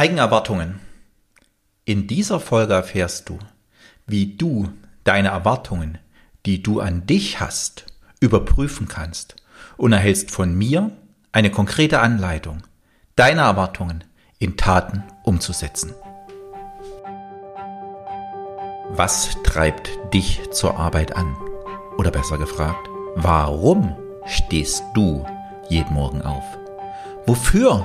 Eigenerwartungen. In dieser Folge erfährst du, wie du deine Erwartungen, die du an dich hast, überprüfen kannst und erhältst von mir eine konkrete Anleitung, deine Erwartungen in Taten umzusetzen. Was treibt dich zur Arbeit an? Oder besser gefragt, warum stehst du jeden Morgen auf? Wofür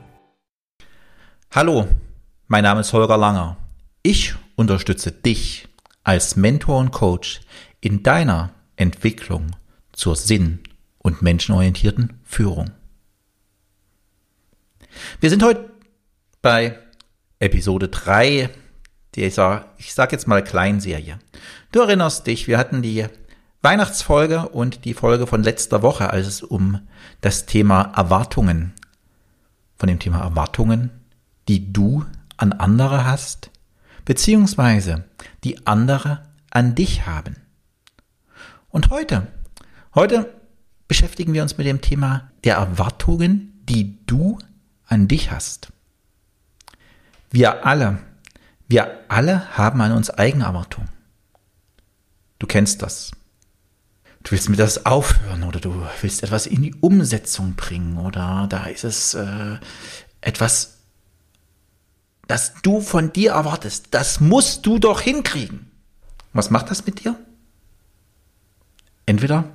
Hallo, mein Name ist Holger Langer. Ich unterstütze dich als Mentor und Coach in deiner Entwicklung zur sinn- und menschenorientierten Führung. Wir sind heute bei Episode 3 dieser, ich sag jetzt mal Kleinserie. Du erinnerst dich, wir hatten die Weihnachtsfolge und die Folge von letzter Woche, als es um das Thema Erwartungen, von dem Thema Erwartungen, die du an andere hast, beziehungsweise die andere an dich haben. Und heute, heute beschäftigen wir uns mit dem Thema der Erwartungen, die du an dich hast. Wir alle, wir alle haben an uns eigene Erwartungen. Du kennst das du willst mit das aufhören oder du willst etwas in die Umsetzung bringen oder da ist es äh, etwas, das du von dir erwartest. Das musst du doch hinkriegen. Was macht das mit dir? Entweder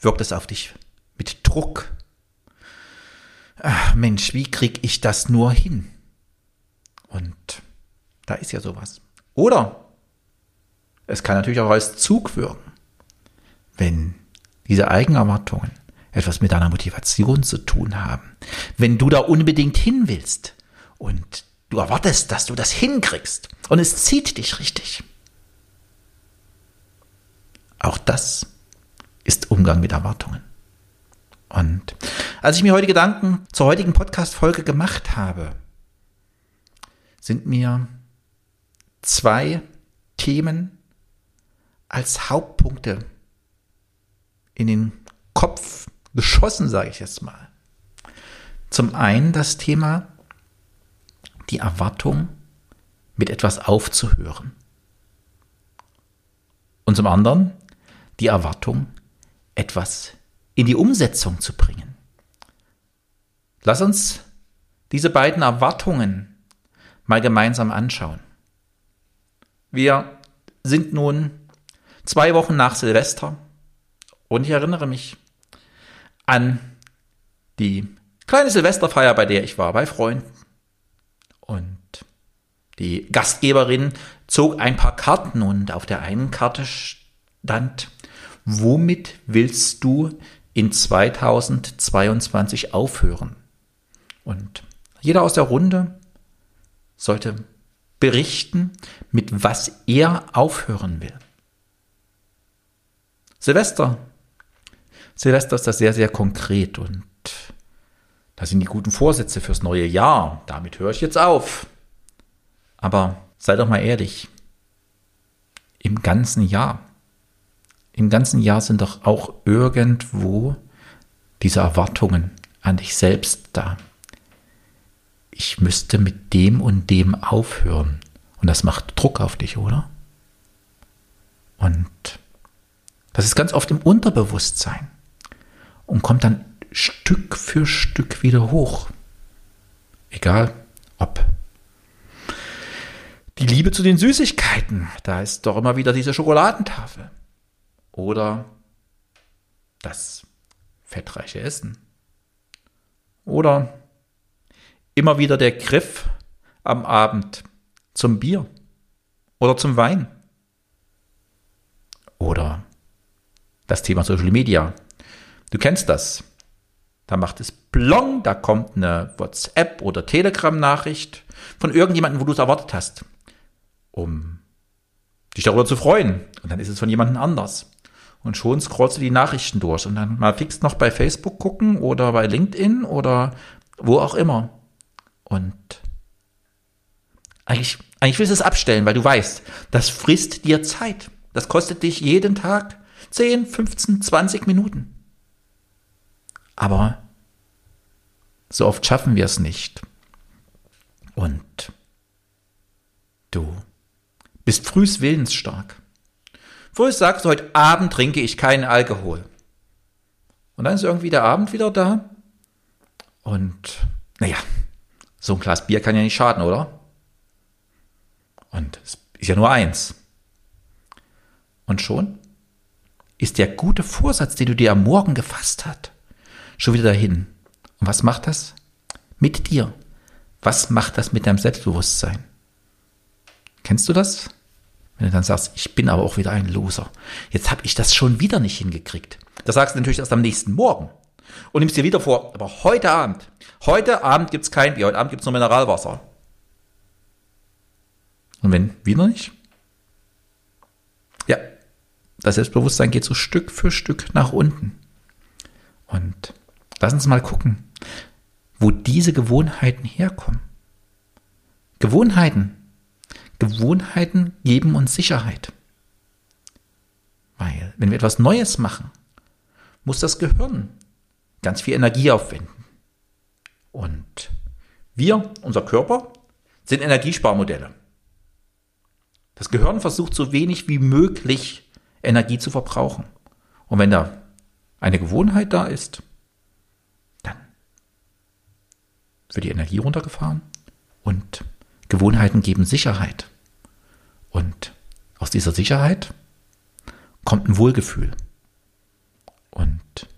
wirkt es auf dich mit Druck. Ach, Mensch, wie krieg ich das nur hin? Und da ist ja sowas. Oder es kann natürlich auch als Zug wirken wenn diese Eigenerwartungen etwas mit deiner Motivation zu tun haben, wenn du da unbedingt hin willst und du erwartest, dass du das hinkriegst und es zieht dich richtig. Auch das ist Umgang mit Erwartungen. Und als ich mir heute Gedanken zur heutigen Podcast-Folge gemacht habe, sind mir zwei Themen als Hauptpunkte in den Kopf geschossen, sage ich jetzt mal. Zum einen das Thema, die Erwartung, mit etwas aufzuhören. Und zum anderen die Erwartung, etwas in die Umsetzung zu bringen. Lass uns diese beiden Erwartungen mal gemeinsam anschauen. Wir sind nun zwei Wochen nach Silvester und ich erinnere mich an die kleine Silvesterfeier, bei der ich war, bei Freunden. Die Gastgeberin zog ein paar Karten und auf der einen Karte stand, womit willst du in 2022 aufhören? Und jeder aus der Runde sollte berichten, mit was er aufhören will. Silvester Silvester ist das sehr, sehr konkret und das sind die guten Vorsätze fürs neue Jahr. Damit höre ich jetzt auf. Aber sei doch mal ehrlich. Im ganzen Jahr. Im ganzen Jahr sind doch auch irgendwo diese Erwartungen an dich selbst da. Ich müsste mit dem und dem aufhören. Und das macht Druck auf dich, oder? Und das ist ganz oft im Unterbewusstsein und kommt dann Stück für Stück wieder hoch. Egal ob die Liebe zu den Süßigkeiten, da ist doch immer wieder diese Schokoladentafel. Oder das fettreiche Essen. Oder immer wieder der Griff am Abend zum Bier oder zum Wein. Oder das Thema Social Media. Du kennst das. Da macht es plong, da kommt eine WhatsApp oder Telegram-Nachricht von irgendjemandem, wo du es erwartet hast, um dich darüber zu freuen. Und dann ist es von jemandem anders. Und schon scrollst du die Nachrichten durch und dann mal fix noch bei Facebook gucken oder bei LinkedIn oder wo auch immer. Und eigentlich, eigentlich willst du es abstellen, weil du weißt, das frisst dir Zeit. Das kostet dich jeden Tag 10, 15, 20 Minuten. Aber so oft schaffen wir es nicht. Und du bist frühs willensstark. Früh sagst du, heute Abend trinke ich keinen Alkohol. Und dann ist irgendwie der Abend wieder da. Und naja, so ein Glas Bier kann ja nicht schaden, oder? Und es ist ja nur eins. Und schon ist der gute Vorsatz, den du dir am Morgen gefasst hast, schon wieder dahin. Und was macht das? Mit dir. Was macht das mit deinem Selbstbewusstsein? Kennst du das? Wenn du dann sagst, ich bin aber auch wieder ein Loser. Jetzt habe ich das schon wieder nicht hingekriegt. Das sagst du natürlich erst am nächsten Morgen. Und nimmst dir wieder vor, aber heute Abend, heute Abend gibt's kein Bier, heute Abend gibt's nur Mineralwasser. Und wenn wieder nicht? Ja, das Selbstbewusstsein geht so Stück für Stück nach unten. Und lass uns mal gucken, wo diese Gewohnheiten herkommen. Gewohnheiten Gewohnheiten geben uns Sicherheit. Weil, wenn wir etwas Neues machen, muss das Gehirn ganz viel Energie aufwenden. Und wir, unser Körper, sind Energiesparmodelle. Das Gehirn versucht so wenig wie möglich Energie zu verbrauchen. Und wenn da eine Gewohnheit da ist, dann wird die Energie runtergefahren und Gewohnheiten geben Sicherheit. Und aus dieser Sicherheit kommt ein Wohlgefühl. Und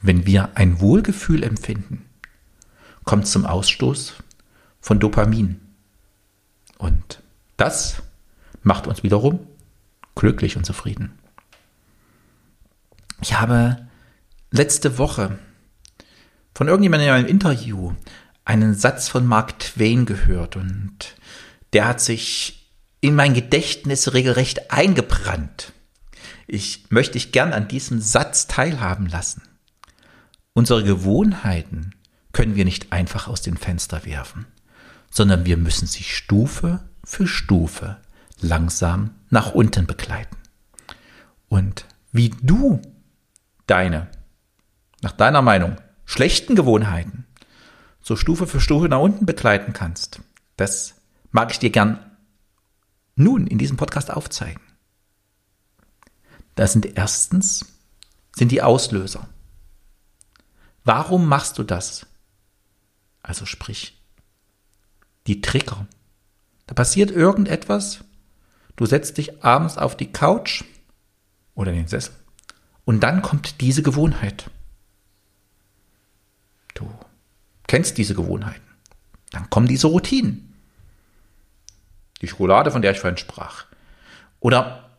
wenn wir ein Wohlgefühl empfinden, kommt zum Ausstoß von Dopamin. Und das macht uns wiederum glücklich und zufrieden. Ich habe letzte Woche von irgendjemandem in einem Interview einen Satz von Mark Twain gehört und der hat sich in mein Gedächtnis regelrecht eingebrannt. Ich möchte dich gern an diesem Satz teilhaben lassen. Unsere Gewohnheiten können wir nicht einfach aus dem Fenster werfen, sondern wir müssen sie Stufe für Stufe langsam nach unten begleiten. Und wie du deine, nach deiner Meinung, schlechten Gewohnheiten so Stufe für Stufe nach unten begleiten kannst, das mag ich dir gern nun in diesem Podcast aufzeigen. Das sind erstens sind die Auslöser. Warum machst du das? Also sprich, die Trigger. Da passiert irgendetwas, du setzt dich abends auf die Couch oder den Sessel und dann kommt diese Gewohnheit. Du kennst diese Gewohnheiten. Dann kommen diese Routinen. Die Schokolade, von der ich vorhin sprach. Oder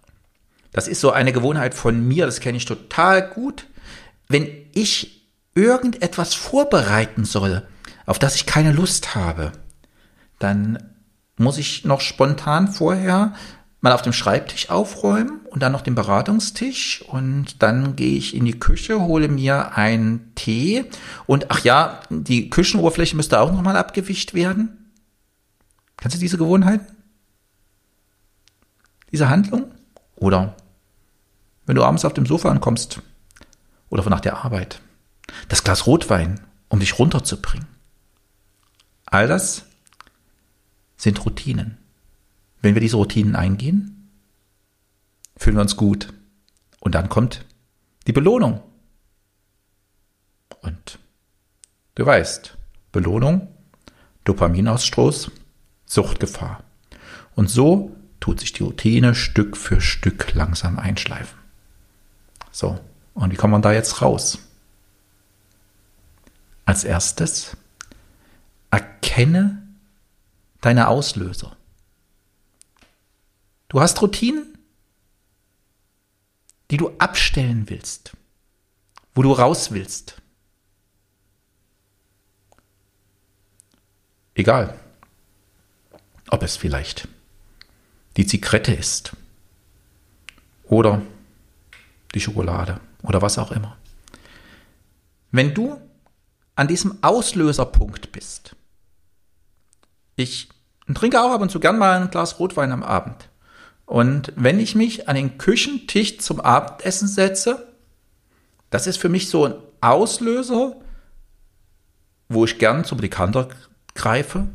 das ist so eine Gewohnheit von mir, das kenne ich total gut. Wenn ich irgendetwas vorbereiten soll, auf das ich keine Lust habe, dann muss ich noch spontan vorher mal auf dem Schreibtisch aufräumen und dann noch den Beratungstisch und dann gehe ich in die Küche, hole mir einen Tee und ach ja, die Küchenoberfläche müsste auch nochmal abgewischt werden. Kennst du diese Gewohnheiten? Diese Handlung? Oder wenn du abends auf dem Sofa ankommst oder nach der Arbeit, das Glas Rotwein, um dich runterzubringen. All das sind Routinen. Wenn wir diese Routinen eingehen, fühlen wir uns gut. Und dann kommt die Belohnung. Und du weißt, Belohnung, Dopaminausstoß, Suchtgefahr. Und so tut sich die Routine Stück für Stück langsam einschleifen. So, und wie kommt man da jetzt raus? Als erstes, erkenne deine Auslöser. Du hast Routinen, die du abstellen willst, wo du raus willst. Egal. ob es vielleicht die Zigarette ist oder die Schokolade oder was auch immer. Wenn du an diesem Auslöserpunkt bist, ich trinke auch ab und zu gern mal ein Glas Rotwein am Abend. Und wenn ich mich an den Küchentisch zum Abendessen setze, das ist für mich so ein Auslöser, wo ich gern zum Dekanter greife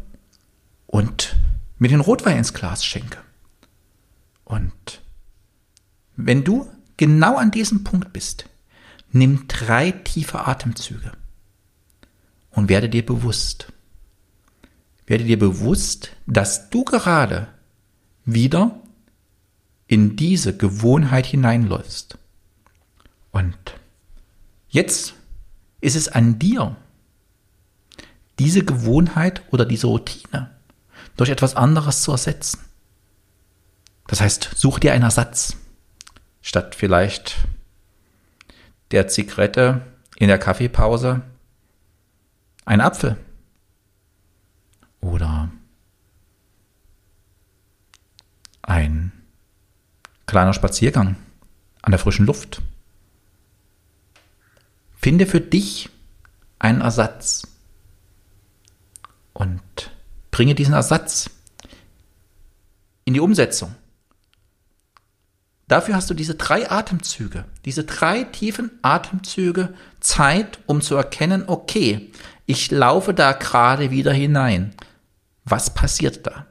und mir den Rotwein ins Glas schenke. Und wenn du genau an diesem Punkt bist, nimm drei tiefe Atemzüge und werde dir bewusst, werde dir bewusst, dass du gerade wieder in diese Gewohnheit hineinläufst. Und jetzt ist es an dir, diese Gewohnheit oder diese Routine durch etwas anderes zu ersetzen. Das heißt, such dir einen Ersatz. Statt vielleicht der Zigarette in der Kaffeepause ein Apfel. Oder ein kleiner Spaziergang an der frischen Luft. Finde für dich einen Ersatz und bringe diesen Ersatz in die Umsetzung. Dafür hast du diese drei Atemzüge, diese drei tiefen Atemzüge Zeit, um zu erkennen, okay, ich laufe da gerade wieder hinein. Was passiert da?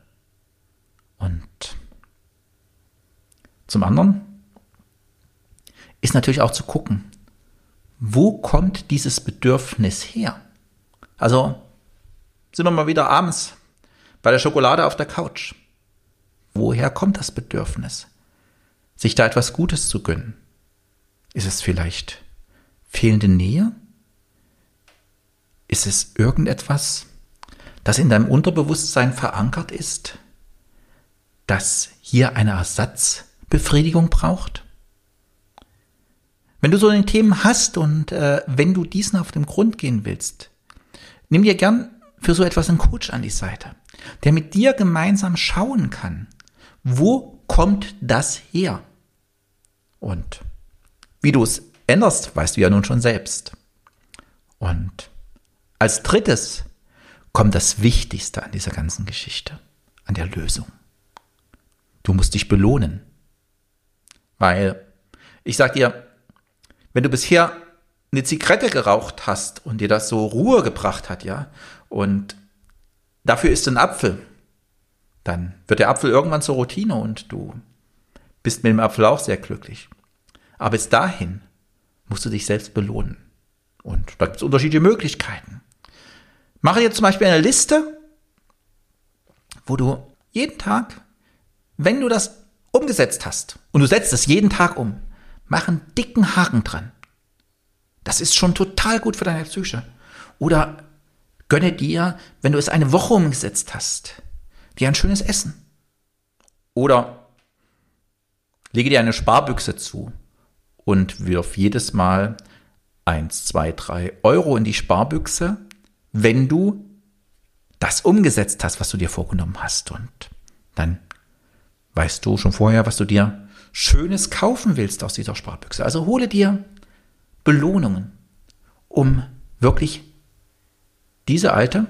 Und zum anderen ist natürlich auch zu gucken, wo kommt dieses Bedürfnis her? Also sind wir mal wieder abends bei der Schokolade auf der Couch. Woher kommt das Bedürfnis? Sich da etwas Gutes zu gönnen? Ist es vielleicht fehlende Nähe? Ist es irgendetwas, das in deinem Unterbewusstsein verankert ist, das hier eine Ersatzbefriedigung braucht? Wenn du so eine Themen hast und äh, wenn du diesen auf den Grund gehen willst, nimm dir gern für so etwas einen Coach an die Seite, der mit dir gemeinsam schauen kann, wo kommt das her? Und wie du es änderst, weißt du ja nun schon selbst. Und als drittes kommt das Wichtigste an dieser ganzen Geschichte, an der Lösung. Du musst dich belohnen. Weil, ich sag dir, wenn du bisher eine Zigarette geraucht hast und dir das so Ruhe gebracht hat, ja, und dafür ist ein Apfel, dann wird der Apfel irgendwann zur Routine und du bist mit dem Apfel auch sehr glücklich. Aber bis dahin musst du dich selbst belohnen. Und da gibt es unterschiedliche Möglichkeiten. Mache dir zum Beispiel eine Liste, wo du jeden Tag, wenn du das umgesetzt hast, und du setzt es jeden Tag um, mach einen dicken Haken dran. Das ist schon total gut für deine Psyche. Oder gönne dir, wenn du es eine Woche umgesetzt hast, dir ein schönes Essen. Oder lege dir eine Sparbüchse zu und wirf jedes Mal eins, zwei, drei Euro in die Sparbüchse, wenn du das umgesetzt hast, was du dir vorgenommen hast. Und dann weißt du schon vorher, was du dir Schönes kaufen willst aus dieser Sparbüchse. Also hole dir Belohnungen, um wirklich diese alte,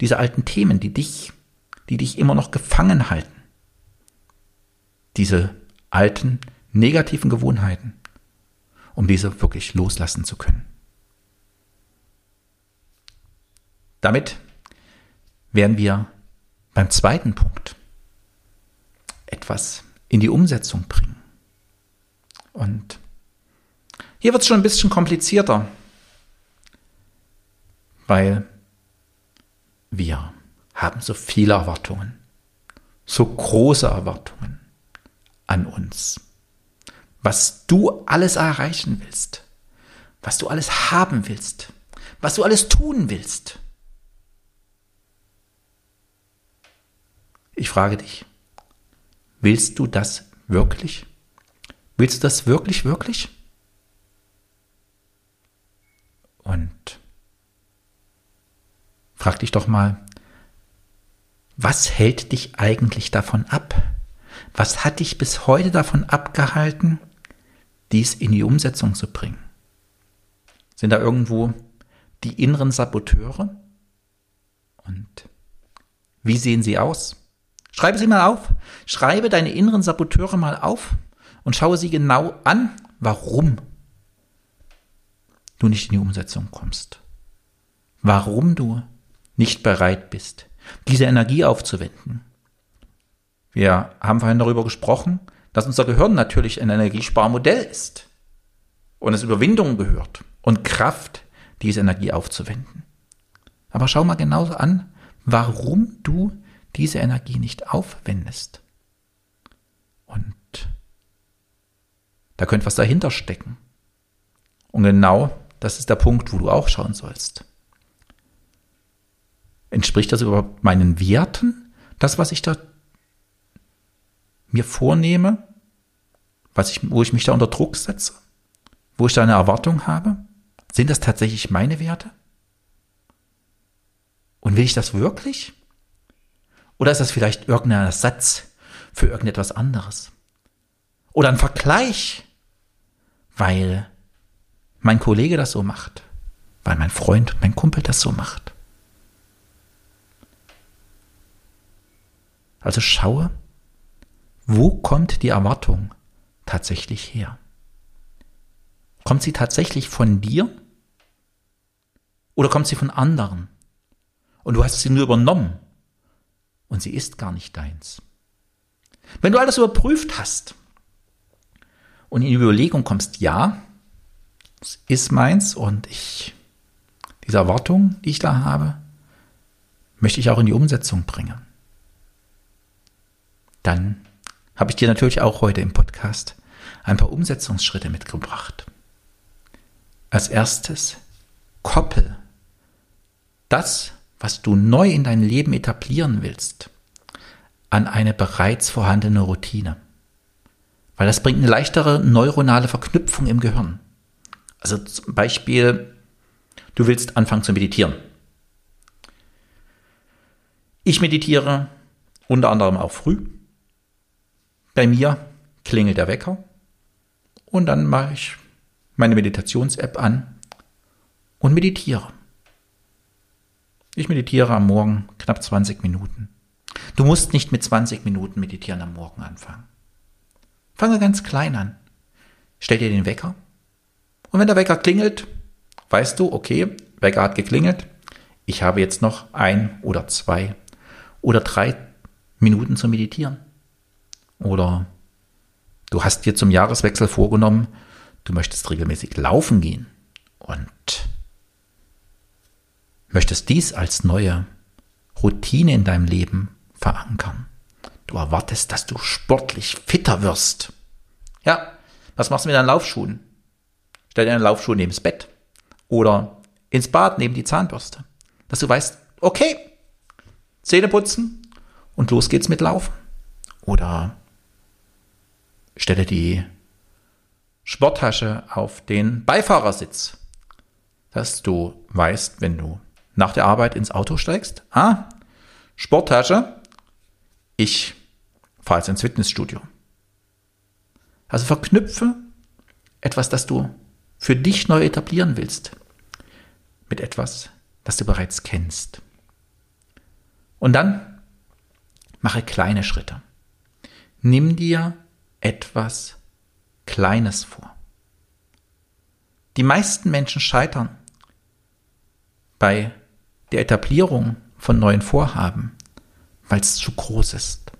diese alten Themen, die dich, die dich immer noch gefangen halten, diese alten negativen Gewohnheiten, um diese wirklich loslassen zu können. Damit werden wir beim zweiten Punkt etwas in die Umsetzung bringen. Und hier wird es schon ein bisschen komplizierter, weil wir haben so viele Erwartungen, so große Erwartungen an uns. Was du alles erreichen willst, was du alles haben willst, was du alles tun willst. Ich frage dich, willst du das wirklich? Willst du das wirklich, wirklich? Und frag dich doch mal, was hält dich eigentlich davon ab? Was hat dich bis heute davon abgehalten, dies in die Umsetzung zu bringen? Sind da irgendwo die inneren Saboteure? Und wie sehen sie aus? Schreibe sie mal auf. Schreibe deine inneren Saboteure mal auf und schaue sie genau an, warum du nicht in die Umsetzung kommst. Warum du nicht bereit bist, diese Energie aufzuwenden. Wir haben vorhin darüber gesprochen, dass unser Gehirn natürlich ein Energiesparmodell ist und es Überwindung gehört und Kraft, diese Energie aufzuwenden. Aber schau mal genauso an, warum du diese Energie nicht aufwendest. Und da könnte was dahinter stecken. Und genau das ist der Punkt, wo du auch schauen sollst. Entspricht das überhaupt meinen Werten? Das, was ich da mir vornehme? Was ich, wo ich mich da unter Druck setze? Wo ich da eine Erwartung habe? Sind das tatsächlich meine Werte? Und will ich das wirklich? Oder ist das vielleicht irgendein Ersatz für irgendetwas anderes? Oder ein Vergleich, weil mein Kollege das so macht, weil mein Freund, mein Kumpel das so macht. Also schaue, wo kommt die Erwartung tatsächlich her? Kommt sie tatsächlich von dir? Oder kommt sie von anderen? Und du hast sie nur übernommen und sie ist gar nicht deins. Wenn du alles überprüft hast und in die Überlegung kommst, ja, es ist meins und ich, diese Erwartung, die ich da habe, möchte ich auch in die Umsetzung bringen. Dann habe ich dir natürlich auch heute im Podcast ein paar Umsetzungsschritte mitgebracht. Als erstes, koppel das, was du neu in dein Leben etablieren willst, an eine bereits vorhandene Routine. Weil das bringt eine leichtere neuronale Verknüpfung im Gehirn. Also zum Beispiel, du willst anfangen zu meditieren. Ich meditiere unter anderem auch früh. Bei mir klingelt der Wecker und dann mache ich meine Meditations-App an und meditiere. Ich meditiere am Morgen knapp 20 Minuten. Du musst nicht mit 20 Minuten meditieren am Morgen anfangen. Fange ganz klein an. Stell dir den Wecker. Und wenn der Wecker klingelt, weißt du, okay, Wecker hat geklingelt. Ich habe jetzt noch ein oder zwei oder drei Minuten zu meditieren. Oder du hast dir zum Jahreswechsel vorgenommen, du möchtest regelmäßig laufen gehen. Und möchtest dies als neue Routine in deinem Leben verankern. Du erwartest, dass du sportlich fitter wirst. Ja, was machst du mit deinen Laufschuhen? Stell dir deine Laufschuhe neben das Bett oder ins Bad neben die Zahnbürste. Dass du weißt, okay, Zähne putzen und los geht's mit Laufen. Oder stelle die Sporttasche auf den Beifahrersitz, dass du weißt, wenn du nach der Arbeit ins Auto steigst. Ah, Sporttasche. Ich fahre jetzt ins Fitnessstudio. Also verknüpfe etwas, das du für dich neu etablieren willst, mit etwas, das du bereits kennst. Und dann mache kleine Schritte. Nimm dir etwas Kleines vor. Die meisten Menschen scheitern bei der Etablierung von neuen Vorhaben, weil es zu groß ist,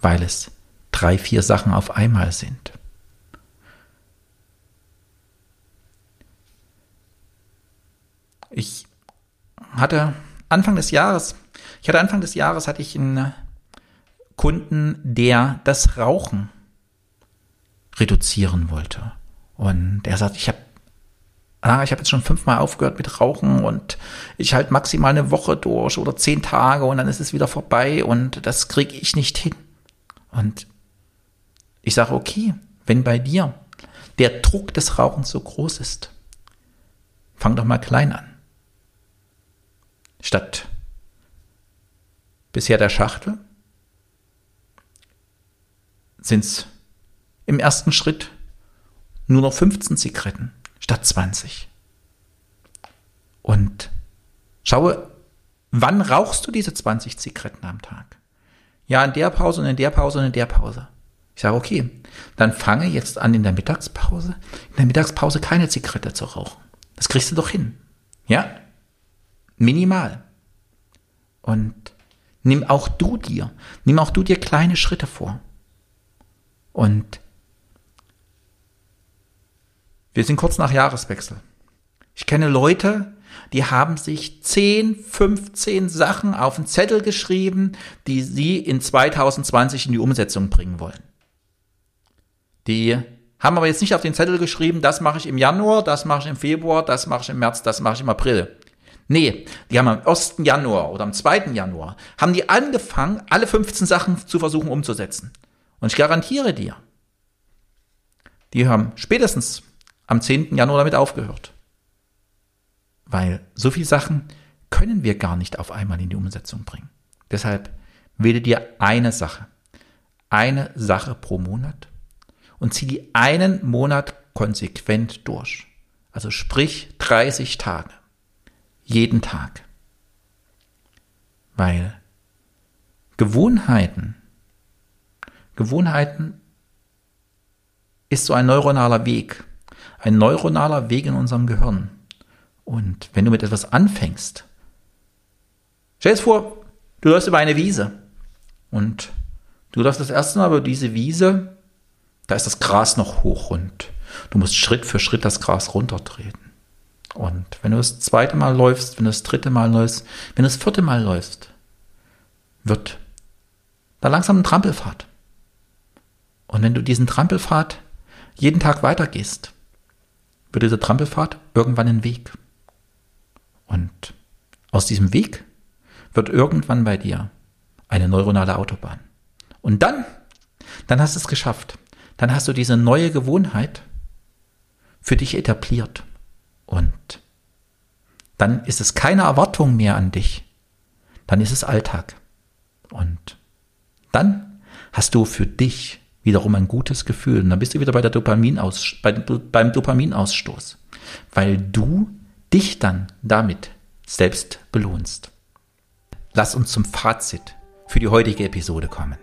weil es drei, vier Sachen auf einmal sind. Ich hatte Anfang des Jahres, ich hatte Anfang des Jahres hatte ich einen Kunden, der das Rauchen reduzieren wollte. Und er sagt, ich habe ah, ich habe jetzt schon fünfmal aufgehört mit Rauchen und ich halte maximal eine Woche durch oder zehn Tage und dann ist es wieder vorbei und das kriege ich nicht hin. Und ich sage, okay, wenn bei dir der Druck des Rauchens so groß ist, fang doch mal klein an. Statt bisher der Schachtel sind es im ersten Schritt nur noch 15 Zigaretten statt 20. Und schaue, wann rauchst du diese 20 Zigaretten am Tag? Ja, in der Pause und in der Pause und in der Pause. Ich sage, okay, dann fange jetzt an in der Mittagspause, in der Mittagspause keine Zigarette zu rauchen. Das kriegst du doch hin. Ja? Minimal. Und nimm auch du dir, nimm auch du dir kleine Schritte vor. Und wir sind kurz nach Jahreswechsel. Ich kenne Leute, die haben sich 10, 15 Sachen auf einen Zettel geschrieben, die sie in 2020 in die Umsetzung bringen wollen. Die haben aber jetzt nicht auf den Zettel geschrieben, das mache ich im Januar, das mache ich im Februar, das mache ich im März, das mache ich im April. Nee, die haben am 1. Januar oder am 2. Januar, haben die angefangen, alle 15 Sachen zu versuchen umzusetzen. Und ich garantiere dir, die haben spätestens am 10. Januar damit aufgehört. Weil so viele Sachen können wir gar nicht auf einmal in die Umsetzung bringen. Deshalb wähle dir eine Sache. Eine Sache pro Monat und zieh die einen Monat konsequent durch. Also sprich 30 Tage. Jeden Tag. Weil Gewohnheiten, Gewohnheiten ist so ein neuronaler Weg. Ein neuronaler Weg in unserem Gehirn. Und wenn du mit etwas anfängst, stell dir vor, du läufst über eine Wiese und du läufst das erste Mal über diese Wiese da ist das Gras noch hoch und du musst Schritt für Schritt das Gras runtertreten. Und wenn du das zweite Mal läufst, wenn du das dritte Mal läufst, wenn du das vierte Mal läufst, wird da langsam ein Trampelpfad. Und wenn du diesen Trampelpfad jeden Tag weitergehst, wird dieser Trampelpfad irgendwann ein Weg. Und aus diesem Weg wird irgendwann bei dir eine neuronale Autobahn. Und dann, dann hast du es geschafft dann hast du diese neue Gewohnheit für dich etabliert. Und dann ist es keine Erwartung mehr an dich. Dann ist es Alltag. Und dann hast du für dich wiederum ein gutes Gefühl. Und dann bist du wieder bei der Dopaminaus bei, beim Dopaminausstoß. Weil du dich dann damit selbst belohnst. Lass uns zum Fazit für die heutige Episode kommen.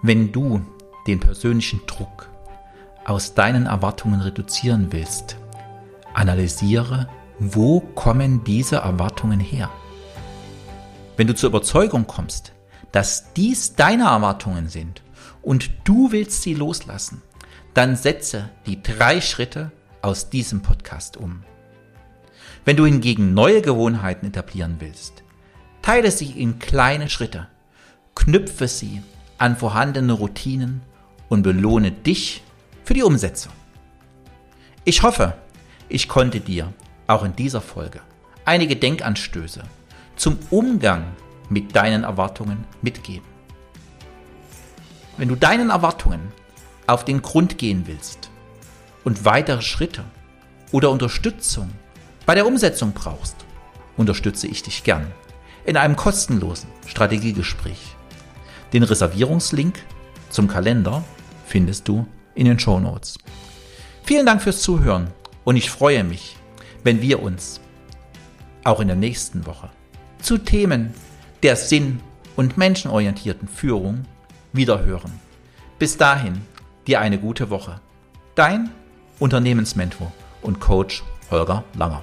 Wenn du den persönlichen Druck aus deinen Erwartungen reduzieren willst, analysiere, wo kommen diese Erwartungen her. Wenn du zur Überzeugung kommst, dass dies deine Erwartungen sind und du willst sie loslassen, dann setze die drei Schritte aus diesem Podcast um. Wenn du hingegen neue Gewohnheiten etablieren willst, teile sie in kleine Schritte, knüpfe sie an vorhandene Routinen und belohne dich für die Umsetzung. Ich hoffe, ich konnte dir auch in dieser Folge einige Denkanstöße zum Umgang mit deinen Erwartungen mitgeben. Wenn du deinen Erwartungen auf den Grund gehen willst und weitere Schritte oder Unterstützung bei der Umsetzung brauchst, unterstütze ich dich gern in einem kostenlosen Strategiegespräch. Den Reservierungslink zum Kalender findest du in den Show Notes. Vielen Dank fürs Zuhören und ich freue mich, wenn wir uns auch in der nächsten Woche zu Themen der sinn- und menschenorientierten Führung wiederhören. Bis dahin, dir eine gute Woche. Dein Unternehmensmentor und Coach Holger Langer.